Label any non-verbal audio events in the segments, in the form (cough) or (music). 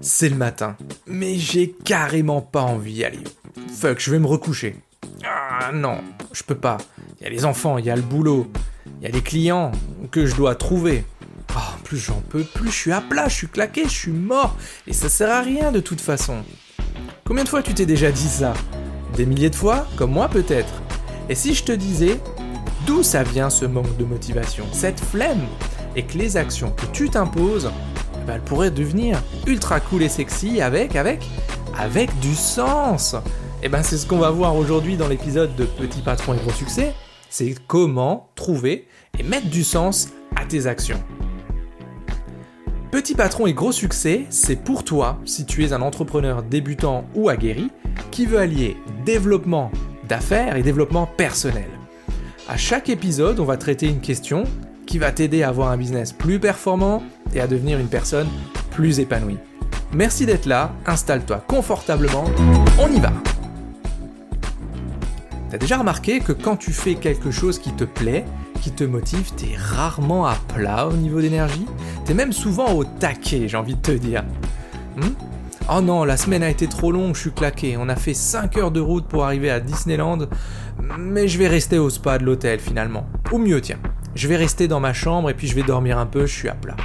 C'est le matin, mais j'ai carrément pas envie d'y aller. Fuck, je vais me recoucher. Ah non, je peux pas. Il y a les enfants, il y a le boulot, il y a les clients que je dois trouver. Oh, plus j'en peux, plus je suis à plat, je suis claqué, je suis mort, et ça sert à rien de toute façon. Combien de fois tu t'es déjà dit ça? Des milliers de fois? Comme moi peut-être. Et si je te disais d'où ça vient ce manque de motivation, cette flemme, et que les actions que tu t'imposes, ben, elles pourraient devenir ultra cool et sexy avec, avec, avec du sens. Et eh ben c'est ce qu'on va voir aujourd'hui dans l'épisode de Petit patron et gros succès. C'est comment trouver et mettre du sens à tes actions. Petit patron et gros succès, c'est pour toi si tu es un entrepreneur débutant ou aguerri qui veut allier développement d'affaires et développement personnel. À chaque épisode, on va traiter une question qui va t'aider à avoir un business plus performant et à devenir une personne plus épanouie. Merci d'être là, installe-toi confortablement, on y va T'as déjà remarqué que quand tu fais quelque chose qui te plaît, qui te motive, t'es rarement à plat au niveau d'énergie? T'es même souvent au taquet, j'ai envie de te dire. Hmm? Oh non, la semaine a été trop longue, je suis claqué. On a fait 5 heures de route pour arriver à Disneyland, mais je vais rester au spa de l'hôtel finalement. Ou mieux, tiens, je vais rester dans ma chambre et puis je vais dormir un peu, je suis à plat.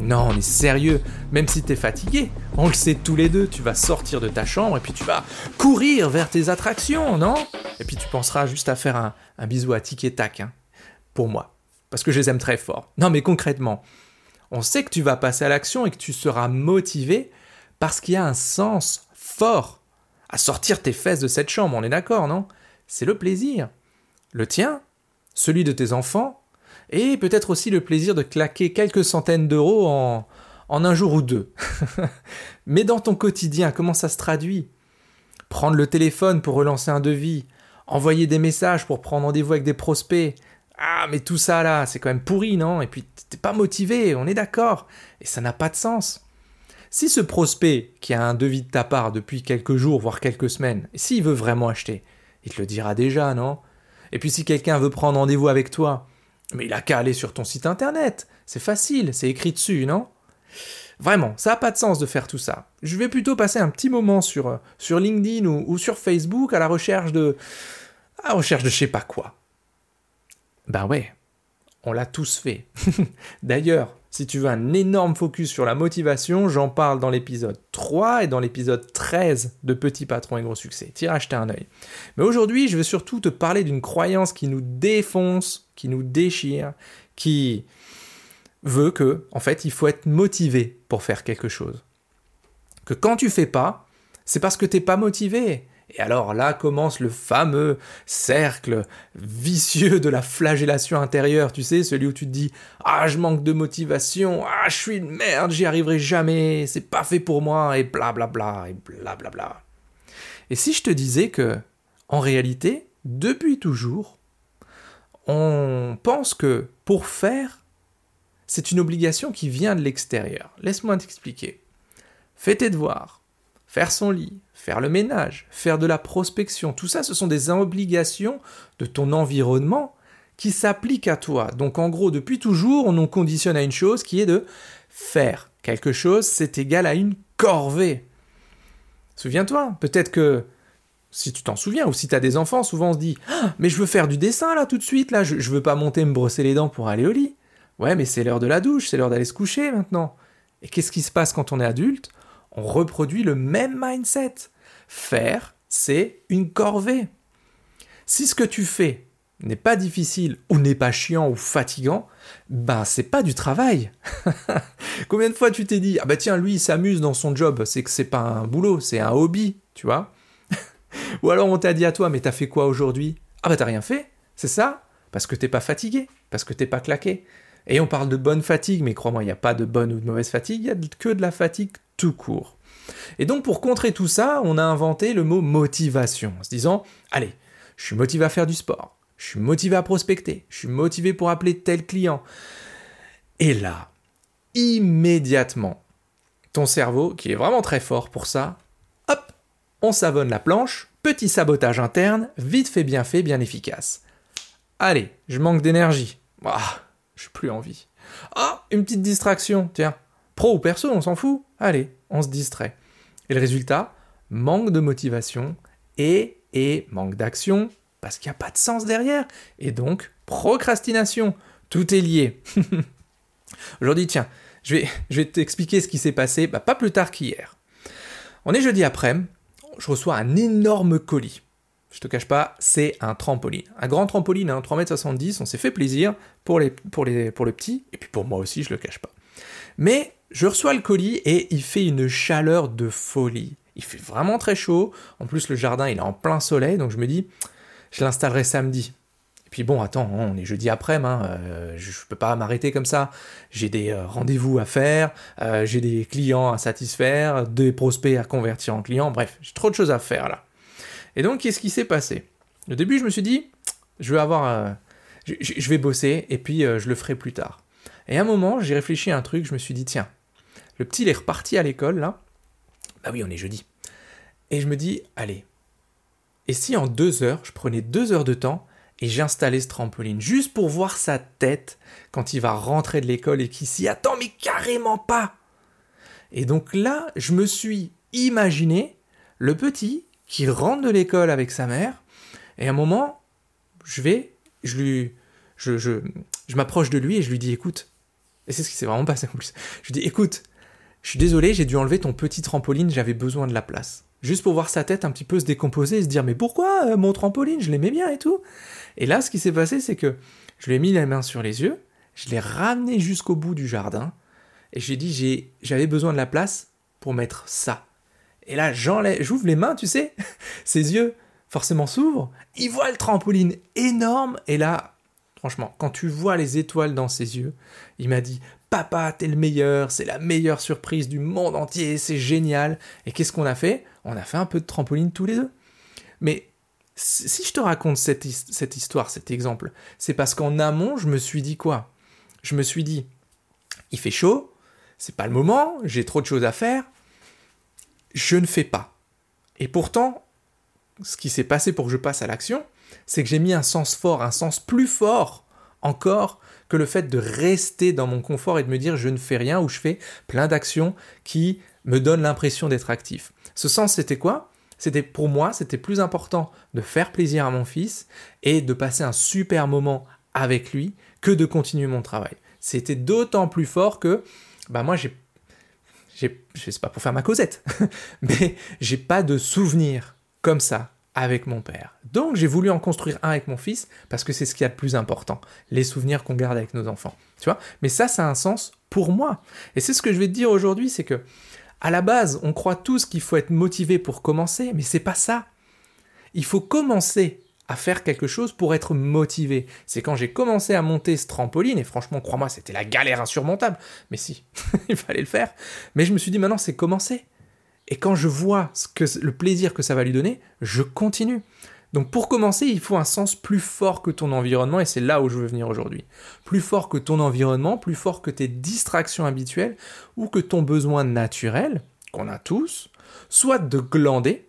Non, mais sérieux, même si t'es fatigué, on le sait tous les deux, tu vas sortir de ta chambre et puis tu vas courir vers tes attractions, non? Et puis tu penseras juste à faire un, bisou à Tic et Tac, hein, pour moi, parce que je les aime très fort. Non, mais concrètement, on sait que tu vas passer à l'action et que tu seras motivé parce qu'il y a un sens fort à sortir tes fesses de cette chambre, on est d'accord, non? C'est le plaisir. Le tien, celui de tes enfants, et peut-être aussi le plaisir de claquer quelques centaines d'euros en, en un jour ou deux. (laughs) Mais dans ton quotidien, comment ça se traduit? Prendre le téléphone pour relancer un devis, envoyer des messages pour prendre rendez-vous avec des prospects. Ah, mais tout ça là, c'est quand même pourri, non? Et puis t'es pas motivé, on est d'accord. Et ça n'a pas de sens. Si ce prospect qui a un devis de ta part depuis quelques jours, voire quelques semaines, s'il veut vraiment acheter, il te le dira déjà, non? Et puis si quelqu'un veut prendre rendez-vous avec toi, mais il a qu'à aller sur ton site internet. C'est facile, c'est écrit dessus, non? Vraiment, ça n'a pas de sens de faire tout ça. Je vais plutôt passer un petit moment sur, euh, sur LinkedIn ou, sur Facebook à la recherche de. à la recherche de je sais pas quoi. Ben ouais, on l'a tous fait. (laughs) D'ailleurs, si tu veux un énorme focus sur la motivation, j'en parle dans l'épisode 3 et dans l'épisode 13 de Petit Patron et Gros Succès. Tire acheter un œil. Mais aujourd'hui, je vais surtout te parler d'une croyance qui nous défonce, qui nous déchire, qui veut que, en fait, il faut être motivé pour faire quelque chose. Que quand tu fais pas, c'est parce que tu n'es pas motivé. Et alors là commence le fameux cercle vicieux de la flagellation intérieure, tu sais, celui où tu te dis Ah, je manque de motivation, ah, je suis une merde, j'y arriverai jamais, c'est pas fait pour moi, et blablabla, bla bla, et blablabla. Bla bla. Et si je te disais que, en réalité, depuis toujours, on pense que pour faire, c'est une obligation qui vient de l'extérieur. Laisse-moi t'expliquer. Fais tes devoirs, faire son lit, faire le ménage, faire de la prospection, tout ça, ce sont des obligations de ton environnement qui s'appliquent à toi. Donc en gros, depuis toujours, on nous conditionne à une chose qui est de faire quelque chose, c'est égal à une corvée. Souviens-toi, peut-être que si tu t'en souviens, ou si tu as des enfants, souvent on se dit ah, Mais je veux faire du dessin là tout de suite, là, je, je veux pas monter me brosser les dents pour aller au lit. Ouais, mais c'est l'heure de la douche, c'est l'heure d'aller se coucher maintenant. Et qu'est-ce qui se passe quand on est adulte? On reproduit le même mindset. Faire, c'est une corvée. Si ce que tu fais n'est pas difficile ou n'est pas chiant ou fatigant, ben c'est pas du travail. (laughs) Combien de fois tu t'es dit ah bah tiens lui il s'amuse dans son job, c'est que c'est pas un boulot, c'est un hobby, tu vois? (laughs) Ou alors on t'a dit à toi mais t'as fait quoi aujourd'hui? Ah bah t'as rien fait, c'est ça? Parce que t'es pas fatigué, parce que t'es pas claqué. Et on parle de bonne fatigue, mais crois-moi, il n'y a pas de bonne ou de mauvaise fatigue, il n'y a que de la fatigue tout court. Et donc pour contrer tout ça, on a inventé le mot motivation, en se disant, allez, je suis motivé à faire du sport, je suis motivé à prospecter, je suis motivé pour appeler tel client. Et là, immédiatement, ton cerveau, qui est vraiment très fort pour ça, hop, on savonne la planche, petit sabotage interne, vite fait, bien fait, bien efficace. Allez, je manque d'énergie. Ah, j'ai plus envie. Ah, une petite distraction, tiens, Pro ou perso, on s'en fout. Allez, on se distrait. Et le résultat, manque de motivation et, et manque d'action, parce qu'il n'y a pas de sens derrière. Et donc, procrastination. Tout est lié. (laughs) Aujourd'hui, tiens, je vais, je vais t'expliquer ce qui s'est passé, bah, pas plus tard qu'hier. On est jeudi après, je reçois un énorme colis. Je te cache pas, c'est un trampoline. Un grand trampoline, hein, 3m70, on s'est fait plaisir pour, les, pour, les, pour le petit, et puis pour moi aussi, je le cache pas. Mais je reçois le colis et il fait une chaleur de folie. Il fait vraiment très chaud. En plus, le jardin, est en plein soleil, donc je me dis, je l'installerai samedi. Et puis bon, attends, hein, on est jeudi après, hein, euh, je peux pas m'arrêter comme ça. J'ai des euh, rendez-vous à faire, euh, j'ai des clients à satisfaire, des prospects à convertir en clients, bref, j'ai trop de choses à faire là. Et donc, qu'est-ce qui s'est passé? Au début, je me suis dit, je vais avoir, je, vais bosser et puis je le ferai plus tard. Et à un moment, j'ai réfléchi à un truc, je me suis dit, tiens, le petit il est reparti à l'école là. Bah oui, on est jeudi. Et je me dis, allez, et si en deux heures, je prenais deux heures de temps et j'installais ce trampoline, juste pour voir sa tête quand il va rentrer de l'école et qu'il s'y attend, mais carrément pas Et donc là, je me suis imaginé le petit qui rentre de l'école avec sa mère, et à un moment, je vais, je lui, je, je, je m'approche de lui et je lui dis, écoute, et c'est ce qui s'est vraiment passé en plus, je lui dis, écoute, je suis désolé, j'ai dû enlever ton petit trampoline, j'avais besoin de la place juste pour voir sa tête un petit peu se décomposer et se dire mais pourquoi euh, mon trampoline, je l'aimais bien et tout? Et là, ce qui s'est passé, c'est que je lui ai mis la main sur les yeux, je l'ai ramené jusqu'au bout du jardin, et j'ai dit j'avais besoin de la place pour mettre ça. Et là, j'ouvre les mains, tu sais, (laughs) ses yeux forcément s'ouvrent, il voit le trampoline énorme, et là, franchement, quand tu vois les étoiles dans ses yeux, il m'a dit Papa, t'es le meilleur, c'est la meilleure surprise du monde entier, c'est génial. Et qu'est-ce qu'on a fait? On a fait un peu de trampoline tous les deux. Mais si je te raconte cette, cette histoire, cet exemple, c'est parce qu'en amont, je me suis dit quoi? Je me suis dit, il fait chaud, c'est pas le moment, j'ai trop de choses à faire, je ne fais pas. Et pourtant, ce qui s'est passé pour que je passe à l'action, c'est que j'ai mis un sens fort, un sens plus fort encore que le fait de rester dans mon confort et de me dire je ne fais rien ou je fais plein d'actions qui me donnent l'impression d'être actif. Ce sens, c'était quoi? C'était pour moi, c'était plus important de faire plaisir à mon fils et de passer un super moment avec lui que de continuer mon travail. C'était d'autant plus fort que bah moi j'ai j'ai sais pas pour faire ma causette, (laughs) mais j'ai pas de souvenir comme ça avec mon père. Donc j'ai voulu en construire un avec mon fils parce que c'est ce qui y a de plus important, les souvenirs qu'on garde avec nos enfants. Tu vois? Mais ça, ça a un sens pour moi. Et c'est ce que je vais te dire aujourd'hui, c'est que à la base, on croit tous qu'il faut être motivé pour commencer, mais c'est pas ça. Il faut commencer à faire quelque chose pour être motivé. C'est quand j'ai commencé à monter ce trampoline, et franchement, crois-moi, c'était la galère insurmontable. Mais si, (laughs) il fallait le faire. Mais je me suis dit, maintenant, c'est commencer. Et quand je vois le plaisir que ça va lui donner, je continue. Donc pour commencer, il faut un sens plus fort que ton environnement, et c'est là où je veux venir aujourd'hui. Plus fort que ton environnement, plus fort que tes distractions habituelles, ou que ton besoin naturel, qu'on a tous, soit de glander,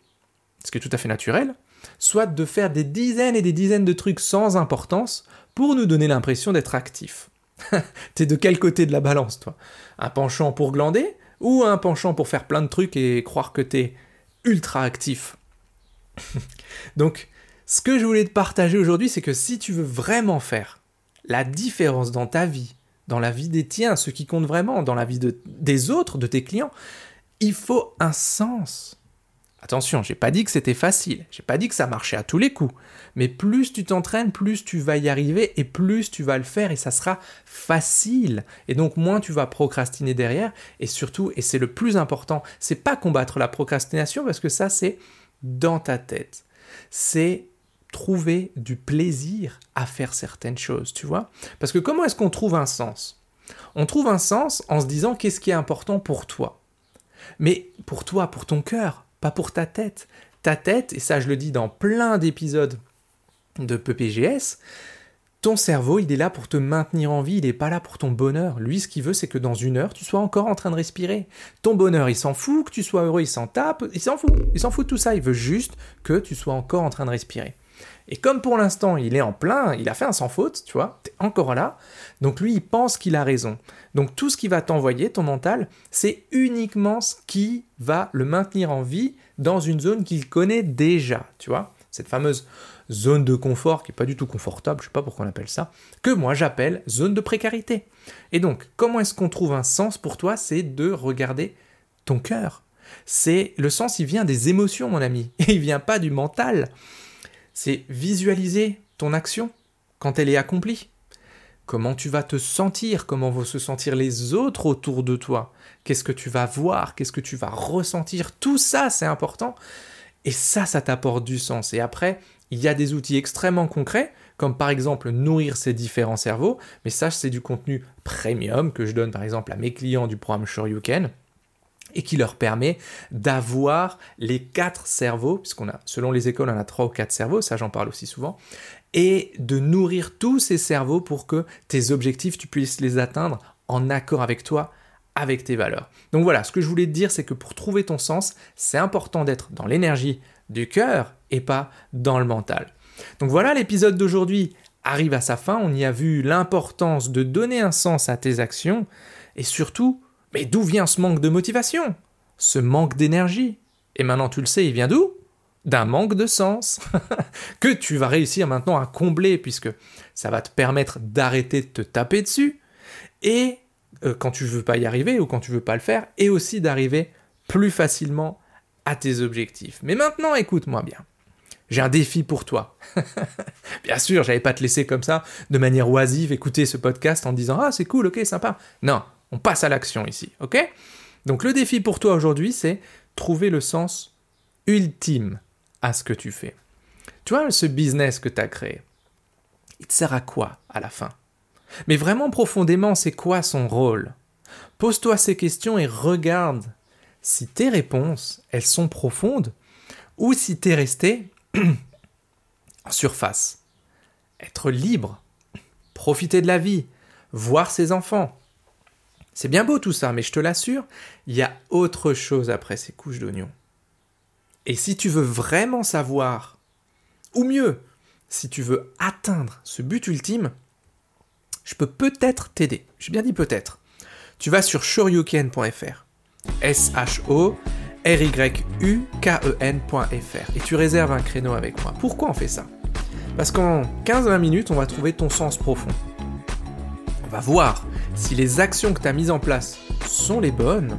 ce qui est tout à fait naturel, soit de faire des dizaines et des dizaines de trucs sans importance pour nous donner l'impression d'être actif. (laughs) T'es de quel côté de la balance, toi? Un penchant pour glander ou un penchant pour faire plein de trucs et croire que t'es ultra actif. (laughs) Donc, ce que je voulais te partager aujourd'hui, c'est que si tu veux vraiment faire la différence dans ta vie, dans la vie des tiens, ce qui compte vraiment, dans la vie des autres, de tes clients, il faut un sens. Attention, j'ai pas dit que c'était facile, j'ai pas dit que ça marchait à tous les coups, mais plus tu t'entraînes, plus tu vas y arriver et plus tu vas le faire et ça sera facile. Et donc moins tu vas procrastiner derrière et surtout, et c'est le plus important, c'est pas combattre la procrastination parce que ça c'est dans ta tête. C'est trouver du plaisir à faire certaines choses, tu vois Parce que comment est-ce qu'on trouve un sens? On trouve un sens en se disant qu'est-ce qui est important pour toi. Mais pour toi, pour ton cœur, pour ta tête. Ta tête, et ça je le dis dans plein d'épisodes de PPGS, ton cerveau, il est là pour te maintenir en vie, il n'est pas là pour ton bonheur. Lui, ce qu'il veut, c'est que dans une heure, tu sois encore en train de respirer. Ton bonheur, il s'en fout, que tu sois heureux, il s'en tape, il s'en fout. Il s'en fout de tout ça, il veut juste que tu sois encore en train de respirer. Et comme pour l'instant, il est en plein, il a fait un sans faute, tu vois, t'es encore là, donc lui, il pense qu'il a raison. Donc tout ce qui va t'envoyer, ton mental, c'est uniquement ce qui va le maintenir en vie dans une zone qu'il connaît déjà, tu vois, cette fameuse zone de confort qui n'est pas du tout confortable, je sais pas pourquoi on appelle ça, que moi j'appelle zone de précarité. Et donc, comment est-ce qu'on trouve un sens pour toi? C'est de regarder ton cœur. C'est le sens, il vient des émotions, mon ami, (laughs) il vient pas du mental c'est visualiser ton action quand elle est accomplie. Comment tu vas te sentir, comment vont se sentir les autres autour de toi, qu'est-ce que tu vas voir, qu'est-ce que tu vas ressentir, tout ça c'est important. Et ça, ça t'apporte du sens. Et après, il y a des outils extrêmement concrets, comme par exemple nourrir ces différents cerveaux, mais ça c'est du contenu premium que je donne par exemple à mes clients du programme Shoryuken et qui leur permet d'avoir les quatre cerveaux, puisqu'on a, selon les écoles, on a trois ou quatre cerveaux, ça j'en parle aussi souvent, et de nourrir tous ces cerveaux pour que tes objectifs, tu puisses les atteindre en accord avec toi, avec tes valeurs. Donc voilà, ce que je voulais te dire, c'est que pour trouver ton sens, c'est important d'être dans l'énergie du cœur et pas dans le mental. Donc voilà, l'épisode d'aujourd'hui arrive à sa fin, on y a vu l'importance de donner un sens à tes actions et surtout mais d'où vient ce manque de motivation? Ce manque d'énergie? Et maintenant tu le sais, il vient d'où? D'un manque de sens (laughs) que tu vas réussir maintenant à combler puisque ça va te permettre d'arrêter de te taper dessus et euh, quand tu veux pas y arriver ou quand tu veux pas le faire et aussi d'arriver plus facilement à tes objectifs. Mais maintenant écoute-moi bien. J'ai un défi pour toi. (laughs) Bien sûr, j'allais pas te laisser comme ça, de manière oisive, écouter ce podcast en disant Ah, c'est cool, ok, sympa. Non, on passe à l'action ici, ok? Donc le défi pour toi aujourd'hui, c'est trouver le sens ultime à ce que tu fais. Tu vois, ce business que tu as créé, il te sert à quoi à la fin? Mais vraiment profondément, c'est quoi son rôle? Pose-toi ces questions et regarde si tes réponses, elles sont profondes ou si tu es resté (clears throat) en surface. Être libre, profiter de la vie, voir ses enfants, c'est bien beau tout ça, mais je te l'assure, il y a autre chose après ces couches d'oignons. Et si tu veux vraiment savoir, ou mieux, si tu veux atteindre ce but ultime, je peux peut-être t'aider. J'ai bien dit peut-être. Tu vas sur shoryuken.fr. S-H-O-R-Y-U-K-E-N.fr. Et tu réserves un créneau avec moi. Pourquoi on fait ça? Parce qu'en 15-20 minutes, on va trouver ton sens profond. Va voir si les actions que tu as mises en place sont les bonnes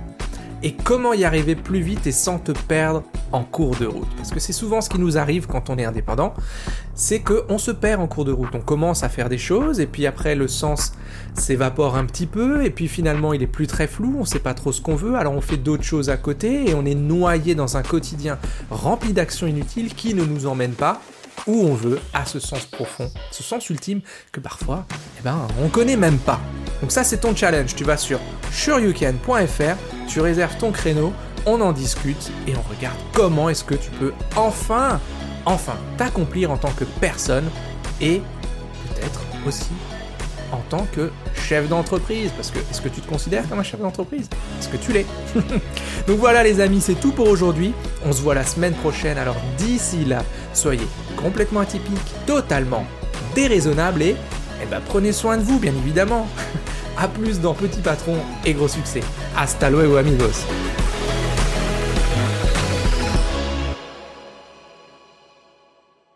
et comment y arriver plus vite et sans te perdre en cours de route. Parce que c'est souvent ce qui nous arrive quand on est indépendant, c'est qu'on se perd en cours de route. On commence à faire des choses et puis après le sens s'évapore un petit peu et puis finalement il est plus très flou, on sait pas trop ce qu'on veut, alors on fait d'autres choses à côté et on est noyé dans un quotidien rempli d'actions inutiles qui ne nous emmènent pas où on veut, à ce sens profond, ce sens ultime que parfois, eh ben, on connaît même pas. Donc ça, c'est ton challenge. Tu vas sur suryoucan.fr, tu réserves ton créneau, on en discute et on regarde comment est-ce que tu peux enfin, enfin t'accomplir en tant que personne et peut-être aussi en tant que chef d'entreprise. Parce que est-ce que tu te considères comme un chef d'entreprise? Est-ce que tu l'es? (laughs) Donc voilà les amis, c'est tout pour aujourd'hui. On se voit la semaine prochaine. Alors d'ici là, soyez complètement atypique, totalement déraisonnable et eh ben, prenez soin de vous bien évidemment. (laughs) A plus dans Petit Patron et gros succès. Hasta luego amigos.